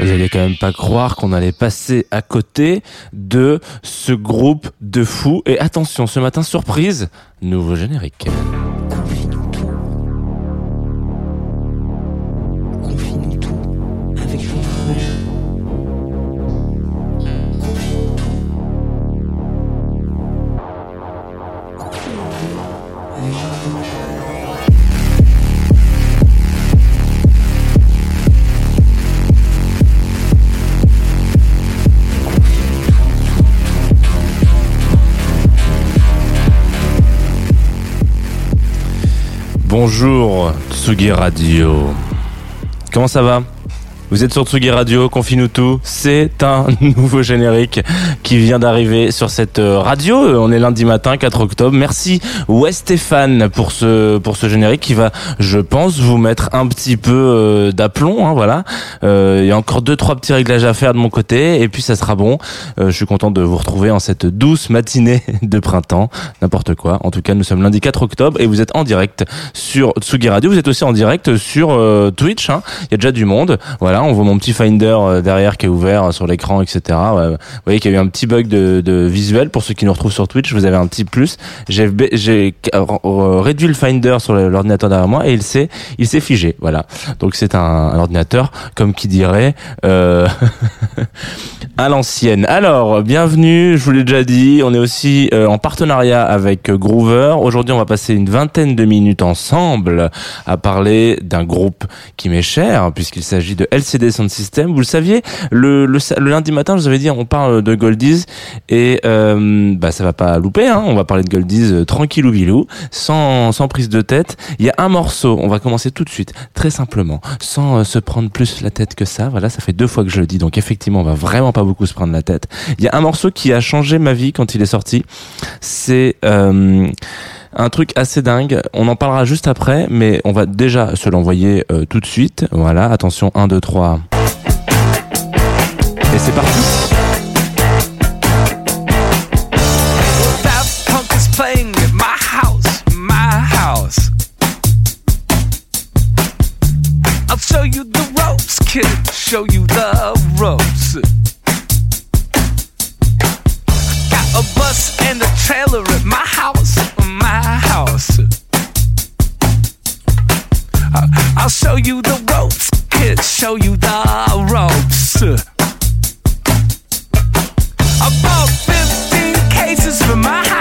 Vous allez quand même pas croire qu'on allait passer à côté de ce groupe de fous. Et attention, ce matin, surprise, nouveau générique. Bonjour Tsugi Radio. Comment ça va? Vous êtes sur Tsugi Radio, confie-nous tout. C'est un nouveau générique qui vient d'arriver sur cette euh, radio. Euh, On est lundi matin, 4 octobre. Merci West Stéphane pour ce pour ce générique qui va, je pense, vous mettre un petit peu euh, d'aplomb. Hein, voilà. Euh, Il y a encore deux trois petits réglages à faire de mon côté et puis ça sera bon. Euh, je suis content de vous retrouver en cette douce matinée de printemps. N'importe quoi. En tout cas, nous sommes lundi 4 octobre et vous êtes en direct sur Tsugi Radio. Vous êtes aussi en direct sur Twitch. hein. Il y a déjà du monde. Voilà, on voit mon petit Finder euh, derrière qui est ouvert euh, sur l'écran, etc. Vous voyez qu'il y a eu un petit bug de, visuel pour ceux qui nous retrouvent sur Twitch. Vous avez un petit plus. J'ai réduit le Finder sur l'ordinateur derrière moi et il s'est il s'est figé. Voilà. Donc c'est un, ordinateur comme qui dirait euh, à l'ancienne. Alors, bienvenue, je vous l'ai déjà dit, on est aussi en partenariat avec Groover. Aujourd'hui, on va passer une vingtaine de minutes ensemble à parler d'un groupe qui m'est cher, puisqu'il s'agit de LCD Sound System. Vous le saviez, le, lundi matin, je vous avais dit, on parle de Goldies, et euh, bah, ça va pas louper, hein. on va parler de Goldies euh, tranquillou bilou, sans, sans prise de tête. Il y a un morceau, on va commencer tout de suite, très simplement, sans euh, se prendre plus la tête que ça. Voilà, ça fait deux fois que je le dis, donc effectivement, on va vraiment pas beaucoup se prendre la tête. Il y a un morceau qui a changé ma vie quand il est sorti. C'est euh, un truc assez dingue. On en parlera juste après, mais on va déjà se l'envoyer euh, tout de suite. Voilà, attention, 1, 2, 3. Et c'est parti. Show you the ropes. Bus and a trailer at my house, my house. I'll show you the ropes, kid. Show you the ropes. I bought 15 cases for my house,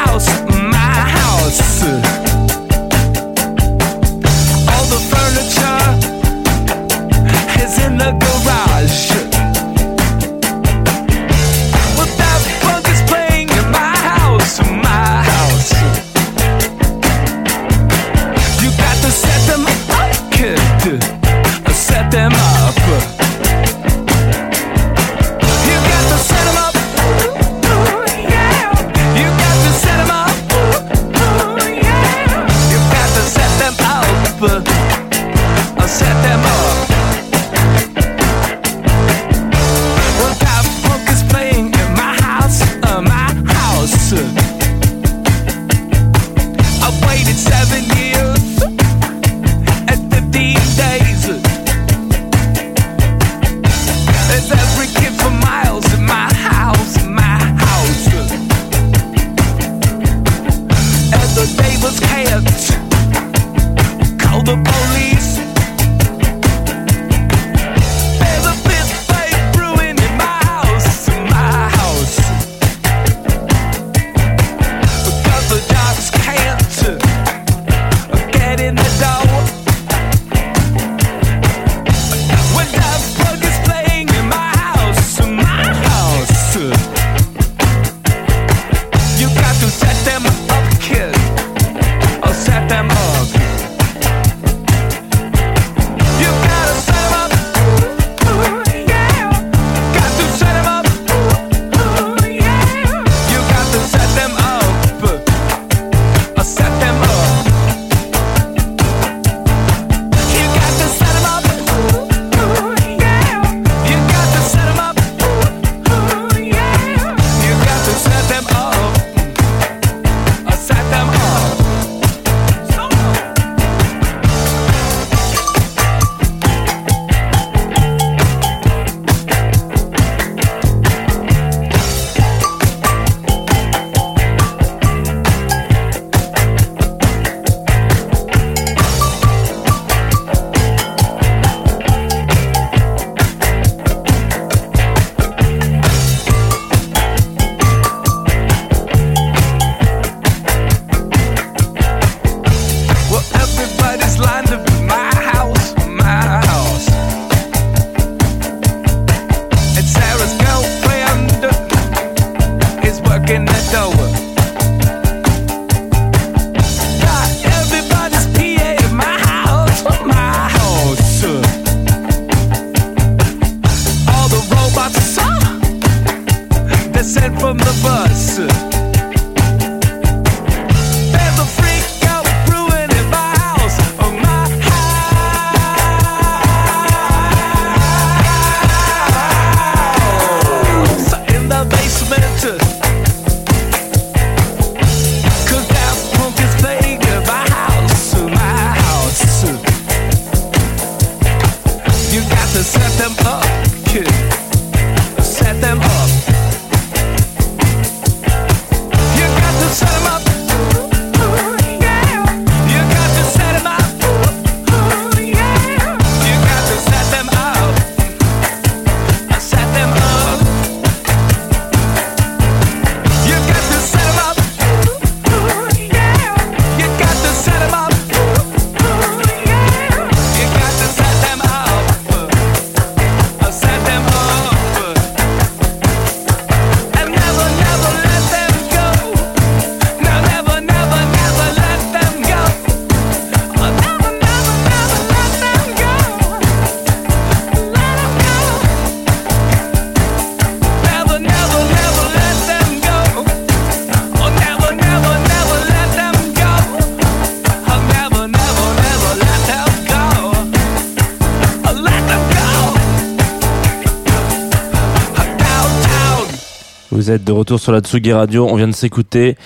sur la Tsugi Radio. On vient de s'écouter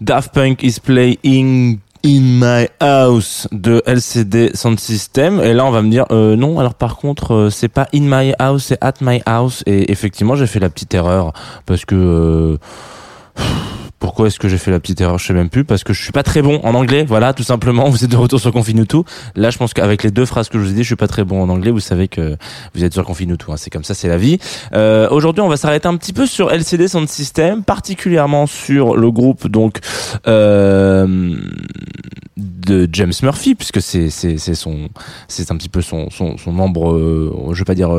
Daft Punk is playing in my house de LCD Sound System. Et là, on va me dire, euh, non, alors par contre, euh, c'est pas in my house, c'est at my house. Et effectivement, j'ai fait la petite erreur parce que... euh, pourquoi est-ce que j'ai fait la petite erreur Je sais même plus parce que je suis pas très bon en anglais. Voilà, tout simplement. Vous êtes de retour sur Confinutu. Là, je pense qu'avec les deux phrases que je vous ai dit, je suis pas très bon en anglais. Vous savez que vous êtes sur Confinutu. Hein. C'est comme ça, c'est la vie. Euh, Aujourd'hui, on va s'arrêter un petit peu sur LCD Sound System, particulièrement sur le groupe donc euh, de James Murphy, puisque c'est c'est son c'est un petit peu son son, son membre. euh, je vais pas dire.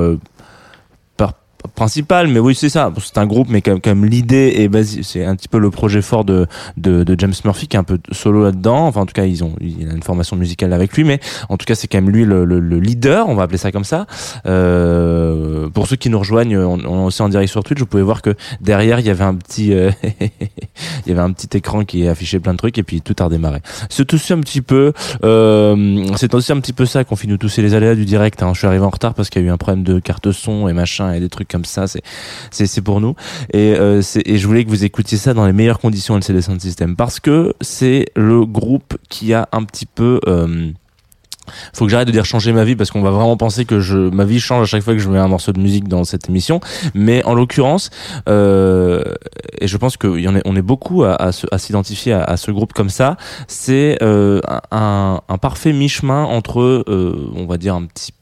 Principal mais oui c'est ça. C'est un groupe mais comme, comme l'idée est basi- c'est un petit peu le projet fort de, de, de James Murphy qui est un peu solo là-dedans. Enfin en tout cas ils ont il a une formation musicale avec lui mais en tout cas c'est quand même lui le, le, le leader on va appeler ça comme ça. Euh, pour ceux qui nous rejoignent on, on aussi en direct sur Twitch vous pouvez voir que derrière il y avait un petit euh, il y avait un petit écran qui affichait plein de trucs et puis tout a redémarré. C'est aussi un petit peu euh, c'est aussi un petit peu ça qu'on finit tous c'est les aléas du direct hein. je suis arrivé en retard parce qu'il y a eu un problème de carte son et machin et des trucs comme ça c'est pour nous. Et euh, et je voulais que vous écoutiez ça dans les meilleures conditions LCD Sound System parce que c'est le groupe qui a un petit peu euh, faut que j'arrête de dire changer ma vie parce qu'on va vraiment penser que je ma vie change à chaque fois que je mets un morceau de musique dans cette émission. Mais en l'occurrence euh, et je pense en est beaucoup à, s'identifier à, ce groupe comme ça c'est un, parfait mi-chemin entre on va dire un petit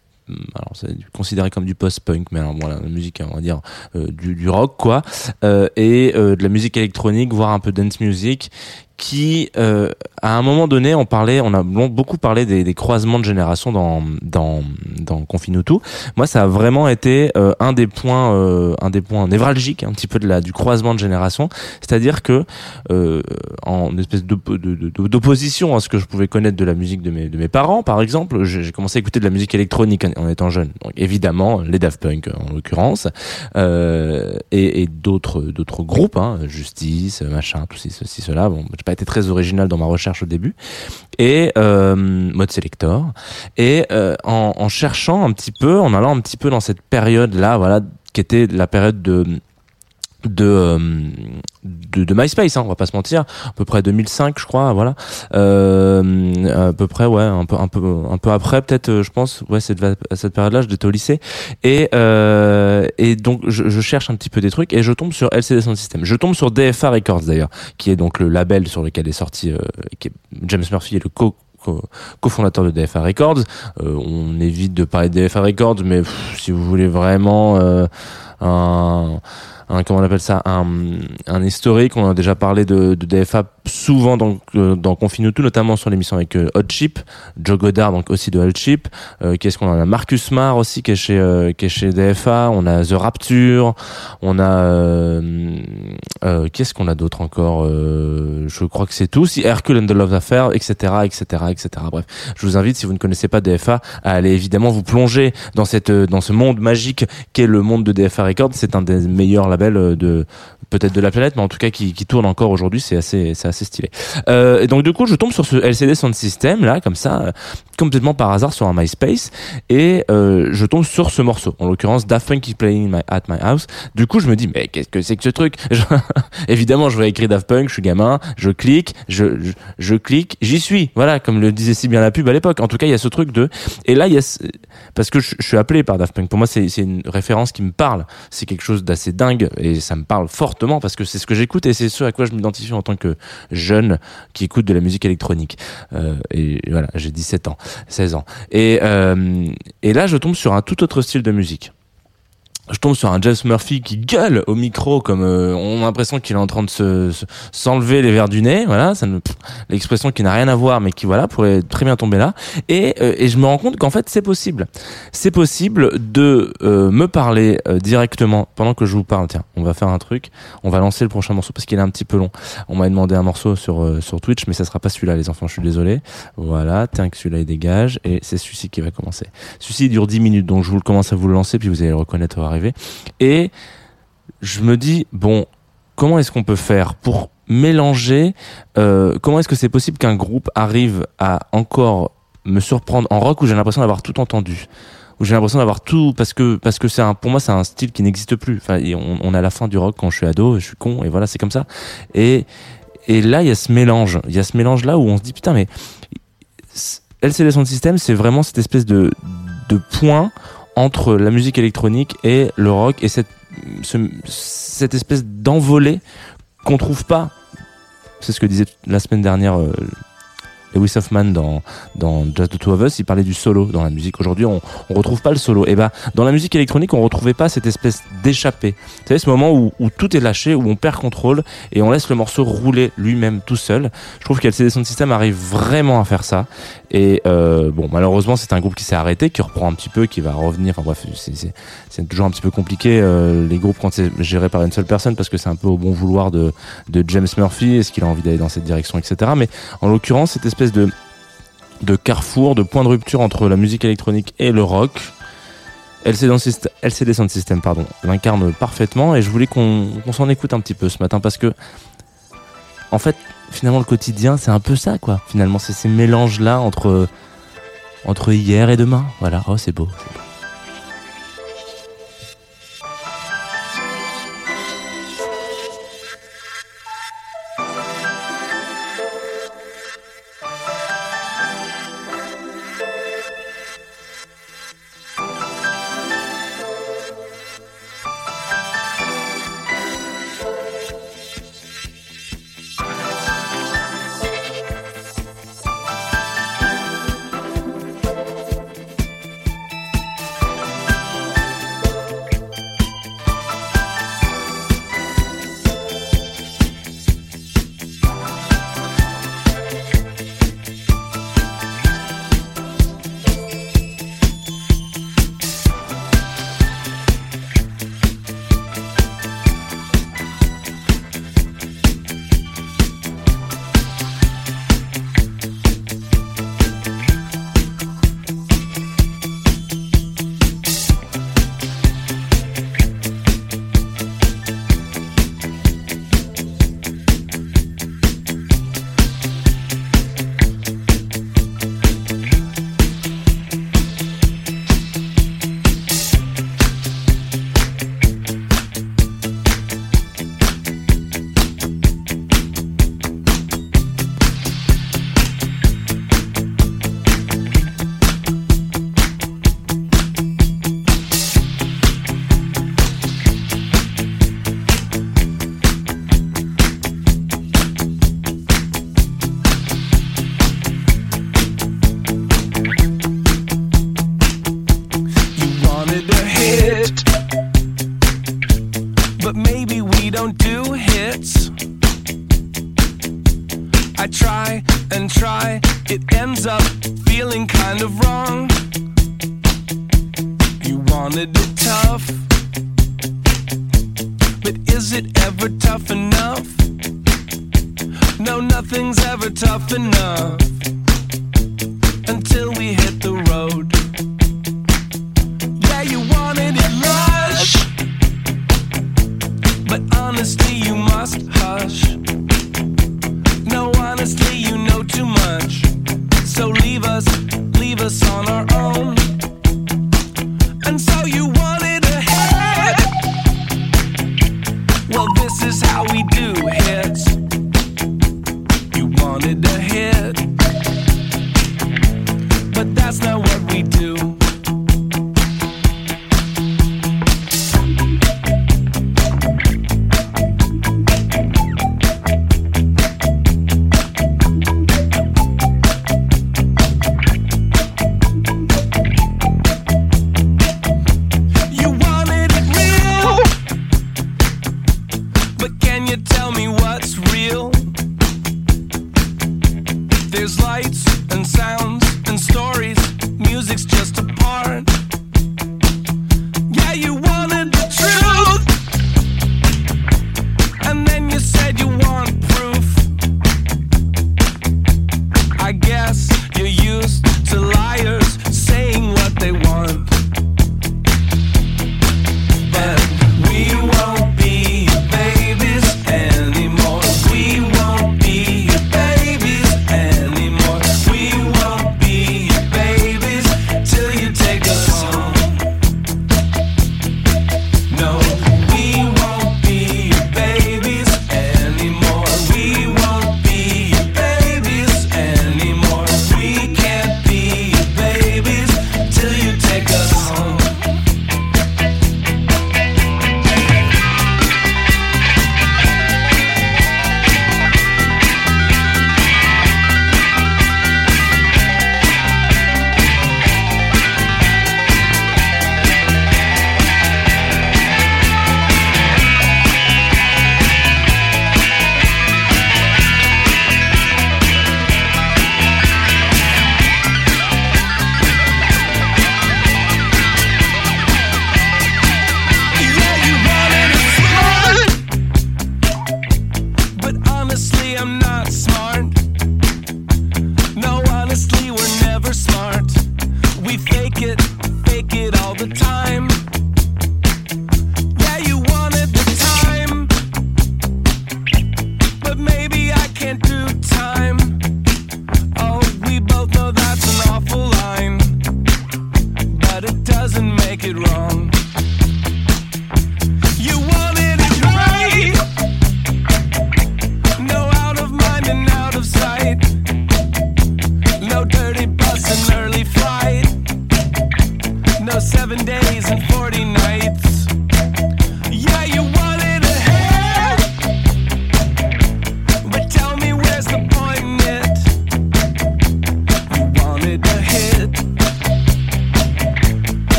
alors c'est considéré comme du post-punk mais alors voilà la musique on va dire euh, du, du rock quoi. Euh, et euh, de la musique électronique voire un peu dance music qui euh, à un moment donné on parlait on a beaucoup parlé des, des croisements de génération dans dans dans Confinutu moi ça a vraiment été euh, un des points euh, un des points névralgiques un petit peu de la du croisement de génération c'est-à-dire que euh, en espèce d'opposition à ce que je pouvais connaître de la musique de mes de mes parents par exemple j'ai commencé à écouter de la musique électronique en, étant jeune. Donc évidemment les Daft Punk en l'occurrence euh, et, et d'autres d'autres groupes hein, Justice machin tout ceci cela pas été très original dans ma recherche au début. Et euh, mode selector et euh, en, en cherchant un petit peu en allant un petit peu dans cette période là voilà qui était la période de de, euh, de de MySpace hein, on va pas se mentir. À peu près 2005 je crois voilà. Euh, à peu près ouais un peu un peu un peu après peut-être euh, je pense. Ouais cette à cette période là j'étais au lycée. Et euh, et donc je, je cherche un petit peu des trucs et je tombe sur LCD Sound System. Je tombe sur DFA Records d'ailleurs qui est donc le label sur lequel est sorti euh, qui est, James Murphy est le co co- cofondateur de DFA Records. Euh, on évite de parler de DFA Records mais si vous voulez vraiment euh, un un comment on appelle ça un, un historique. On a déjà parlé de, de DFA souvent dans euh, dans Confinutu notamment sur l'émission avec euh, Hot Chip Joe Goddard donc aussi de Hot Chip. Euh, qu'est-ce qu'on a? Marcus Marr aussi qui est chez euh, qui est chez DFA on a The Rapture. On a euh, euh, qu'est-ce qu'on a d'autre encore? Je crois que c'est tout. Si Hercule and the Love Affair etc etc etc bref je vous invite si vous ne connaissez pas DFA à aller évidemment vous plonger dans cette dans ce monde magique qu'est le monde de DFA Records c'est un des meilleurs labels euh, de peut-être de la planète mais en tout cas qui, tourne encore aujourd'hui c'est assez c'est assez stylé. Euh, et donc du coup je tombe sur ce LCD Sound System là comme ça euh, complètement par hasard sur un MySpace et je tombe sur ce morceau en l'occurrence Daft Punk is playing at my house. Du coup je me dis mais qu'est-ce que c'est que ce truc? Évidemment je vois écrit Daft Punk je suis gamin je clique je je, clique j'y suis. Voilà comme le disait si bien la pub à l'époque. En tout cas il y a ce truc de et là il y a ce- parce que je, suis appelé par Daft Punk. Pour moi c'est une référence qui me parle c'est quelque chose d'assez dingue et ça me parle fortement parce que c'est ce que j'écoute et c'est ce à quoi je m'identifie en tant que jeune qui écoute de la musique électronique. Euh, et voilà j'ai 17 ans 16 ans. Et euh, et là je tombe sur un tout autre style de musique je tombe sur un James Murphy qui gueule au micro comme euh, on a l'impression qu'il est en train de se se- s'enlever les verres du nez voilà ça l'expression qui n'a rien à voir mais qui voilà pourrait très bien tomber là. Et euh, et je me rends compte qu'en fait c'est possible. C'est possible de euh, me parler euh, directement pendant que je vous parle. Tiens on va faire un truc. On va lancer le prochain morceau parce qu'il est un petit peu long. On m'a demandé un morceau sur euh, sur Twitch mais ça sera pas celui-là les enfants je suis désolé. Voilà tiens que celui-là il dégage. Et c'est celui-ci qui va commencer. Celui-ci dure 10 minutes donc je vous le commence à vous le lancer puis vous allez le reconnaître et je me dis bon comment est-ce qu'on peut faire pour mélanger euh, comment est-ce que c'est possible qu'un groupe arrive à encore me surprendre en rock où j'ai l'impression d'avoir tout entendu où j'ai l'impression d'avoir tout parce que parce que c'est un pour moi c'est un style qui n'existe plus. Enfin, on, on à la fin du rock quand je suis ado, je suis con et voilà c'est comme ça. Et et là il y a ce mélange, il y a ce mélange là où on se dit putain mais LCD Sound System c'est vraiment cette espèce de de point entre la musique électronique et le rock et cette ce- cette espèce d'envolée qu'on trouve pas. C'est ce que disait la semaine dernière euh, Lewis Hoffman dans, dans Just the Two of Us, il parlait du solo dans la musique. Aujourd'hui, on, on retrouve pas le solo. Et ben, dans la musique électronique, on retrouvait pas cette espèce d'échappée. Vous savez, ce moment où, où tout est lâché, où on perd contrôle et on laisse le morceau rouler lui-même tout seul. Je trouve qu'LCD Sound System arrive vraiment à faire ça. Et euh, bon, malheureusement, c'est un groupe qui s'est arrêté, qui reprend un petit peu, qui va revenir. Enfin bref, c'est toujours un petit peu compliqué euh, les groupes quand c'est géré par une seule personne parce que c'est un peu au bon vouloir de, de James Murphy. Est-ce qu'il a envie d'aller dans cette direction, etc. Mais en l'occurrence, cette espèce de de carrefour, de point de rupture entre la musique électronique et le rock. LCD LCD Sound System pardon, l'incarne parfaitement et je voulais qu'on s'en écoute un petit peu ce matin parce que en fait finalement le quotidien c'est un peu ça quoi finalement c'est ces mélanges là entre entre hier et demain voilà oh c'est beau, c'est beau.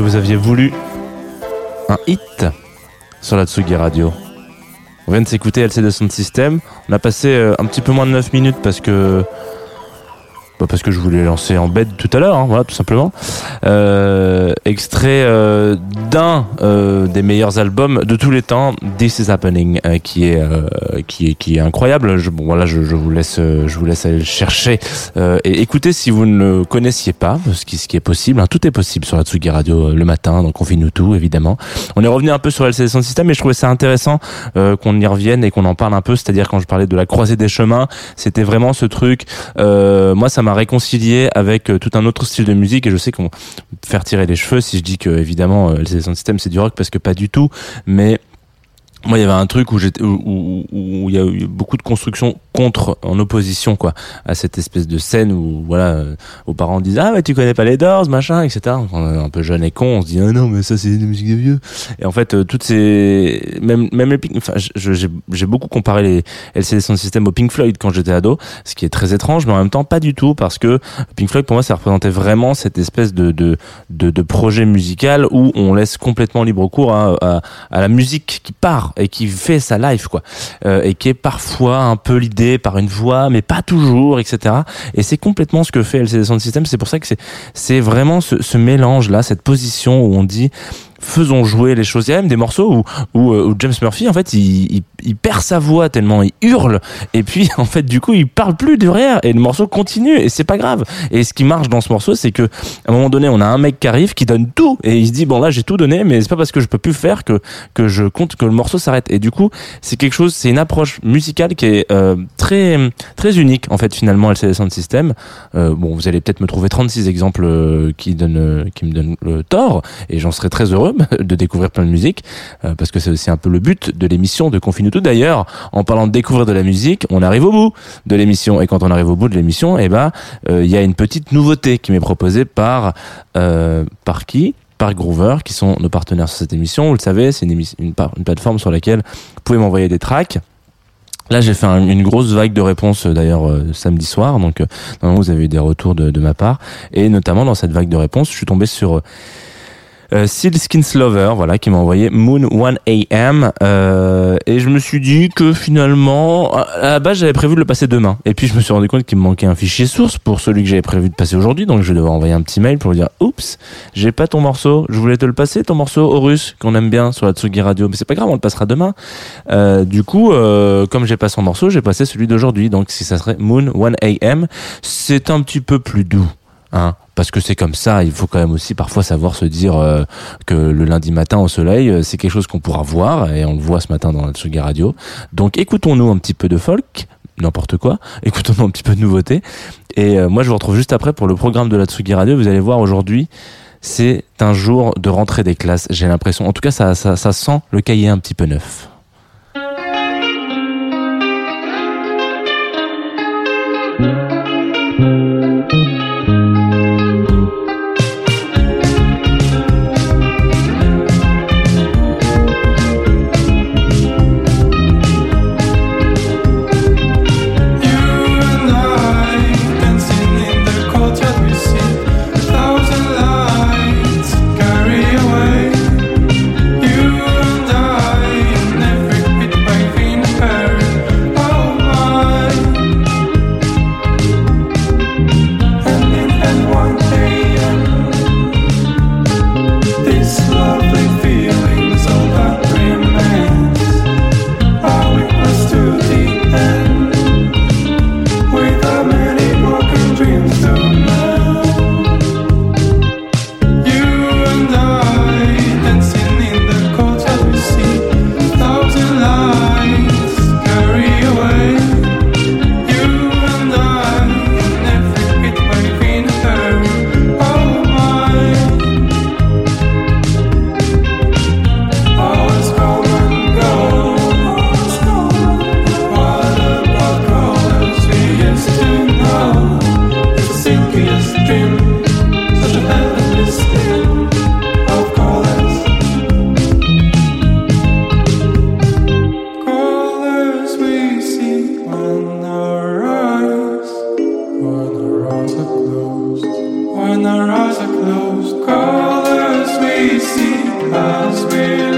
Vous aviez voulu un hit sur la Tsugi Radio On vient de s'écouter LCD Sound System. On a passé euh, un petit peu moins de 9 minutes parce que bah, parce que je voulais lancer en bed tout à l'heure, hein, voilà, tout simplement. Euh, extrait euh, d'un euh, des meilleurs albums de tous les temps, This Is Happening, euh, qui est euh, qui est qui est incroyable. Je, bon, voilà, je, je vous laisse euh, je vous laisse aller le chercher et écoutez si vous ne le connaissiez pas, ce qui ce qui est possible. hein, tout est possible sur la Tsugi Radio le matin, donc on fait nous tout évidemment. On est revenu un peu sur LCD Sound System, mais je trouvais ça intéressant qu'on y revienne et qu'on en parle un peu. C'est-à-dire quand je parlais de la croisée des chemins, c'était vraiment ce truc. moi, ça m'a réconcilié avec euh, tout un autre style de musique et je sais qu'on va faire tirer les cheveux si je dis que évidemment euh, LCD Sound System c'est du rock parce que pas du tout, mais moi, il y avait un truc où j'étais, où, il y a eu beaucoup de construction contre, en opposition, quoi, à cette espèce de scène où, voilà, euh, aux parents disent, ah, mais tu connais pas les Doors, machin, etc. On est un peu jeune et con, on se dit, ah non, mais ça, c'est de la musique de vieux. Et en fait, euh, toutes ces, même, même les Pink, enfin, j'ai, beaucoup comparé les LCD Sound System au Pink Floyd quand j'étais ado, ce qui est très étrange, mais en même temps, pas du tout, parce que Pink Floyd, pour moi, ça représentait vraiment cette espèce de, de, de, projet musical où on laisse complètement libre cours à, à la musique qui part et qui fait sa life quoi. Euh, et qui est parfois un peu l'idée par une voix mais pas toujours etc et c'est complètement ce que fait LCD Sound System. C'est pour ça que c'est c'est vraiment ce, ce mélange là cette position où on dit faisons jouer les choses. Il y a même des morceaux où, où, euh, où James Murphy, en fait, il, il, il perd sa voix tellement il hurle, et puis en fait, du coup, il parle plus derrière, et le morceau continue, et c'est pas grave. Et ce qui marche dans ce morceau, c'est que à un moment donné, on a un mec qui arrive, qui donne tout, et il se dit bon là, j'ai tout donné, mais c'est pas parce que je peux plus faire que que je compte que le morceau s'arrête. Et du coup, c'est quelque chose, c'est une approche musicale qui est euh, très très unique en fait finalement LCD Sound System. Euh, bon, vous allez peut-être me trouver 36 exemples euh, qui donnent euh, qui me donnent le tort, et j'en serais très heureux de découvrir plein de musique euh, parce que c'est aussi un peu le but de l'émission de Confine tout. D'ailleurs, en parlant de découvrir de la musique, on arrive au bout de l'émission et quand on arrive au bout de l'émission, eh ben euh, il y a une petite nouveauté qui m'est proposée par euh, par qui? Par Groover, qui sont nos partenaires sur cette émission. Vous le savez, c'est une, plateforme sur laquelle vous pouvez m'envoyer des tracks. Là, j'ai fait un- une grosse vague de réponses d'ailleurs samedi soir, donc vous avez eu des retours de, ma part, et notamment dans cette vague de réponses, je suis tombé sur euh, Seal Skins Lover, voilà, qui m'a envoyé Moon 1am, euh, et je me suis dit que finalement, à à la base, j'avais prévu de le passer demain, et puis je me suis rendu compte qu'il me manquait un fichier source pour celui que j'avais prévu de passer aujourd'hui, donc je vais devoir envoyer un petit mail pour lui dire, oups, j'ai pas ton morceau, je voulais te le passer, ton morceau Horus, qu'on aime bien sur la Tsugi Radio, mais c'est pas grave, on le passera demain. Euh, du coup, euh, comme j'ai pas son morceau, j'ai passé celui d'aujourd'hui, donc si ça serait Moon 1am, c'est un petit peu plus doux. Hein, parce que c'est comme ça, il faut quand même aussi parfois savoir se dire euh, que le lundi matin au soleil, euh, c'est quelque chose qu'on pourra voir, et on le voit ce matin dans la Tsugi Radio. Donc écoutons-nous un petit peu de folk, n'importe quoi, écoutons-nous un petit peu de nouveauté, et euh, moi je vous retrouve juste après pour le programme de la Tsugi Radio, vous allez voir aujourd'hui, c'est un jour de rentrée des classes, j'ai l'impression, en tout cas ça, ça sent le cahier un petit peu neuf. us will.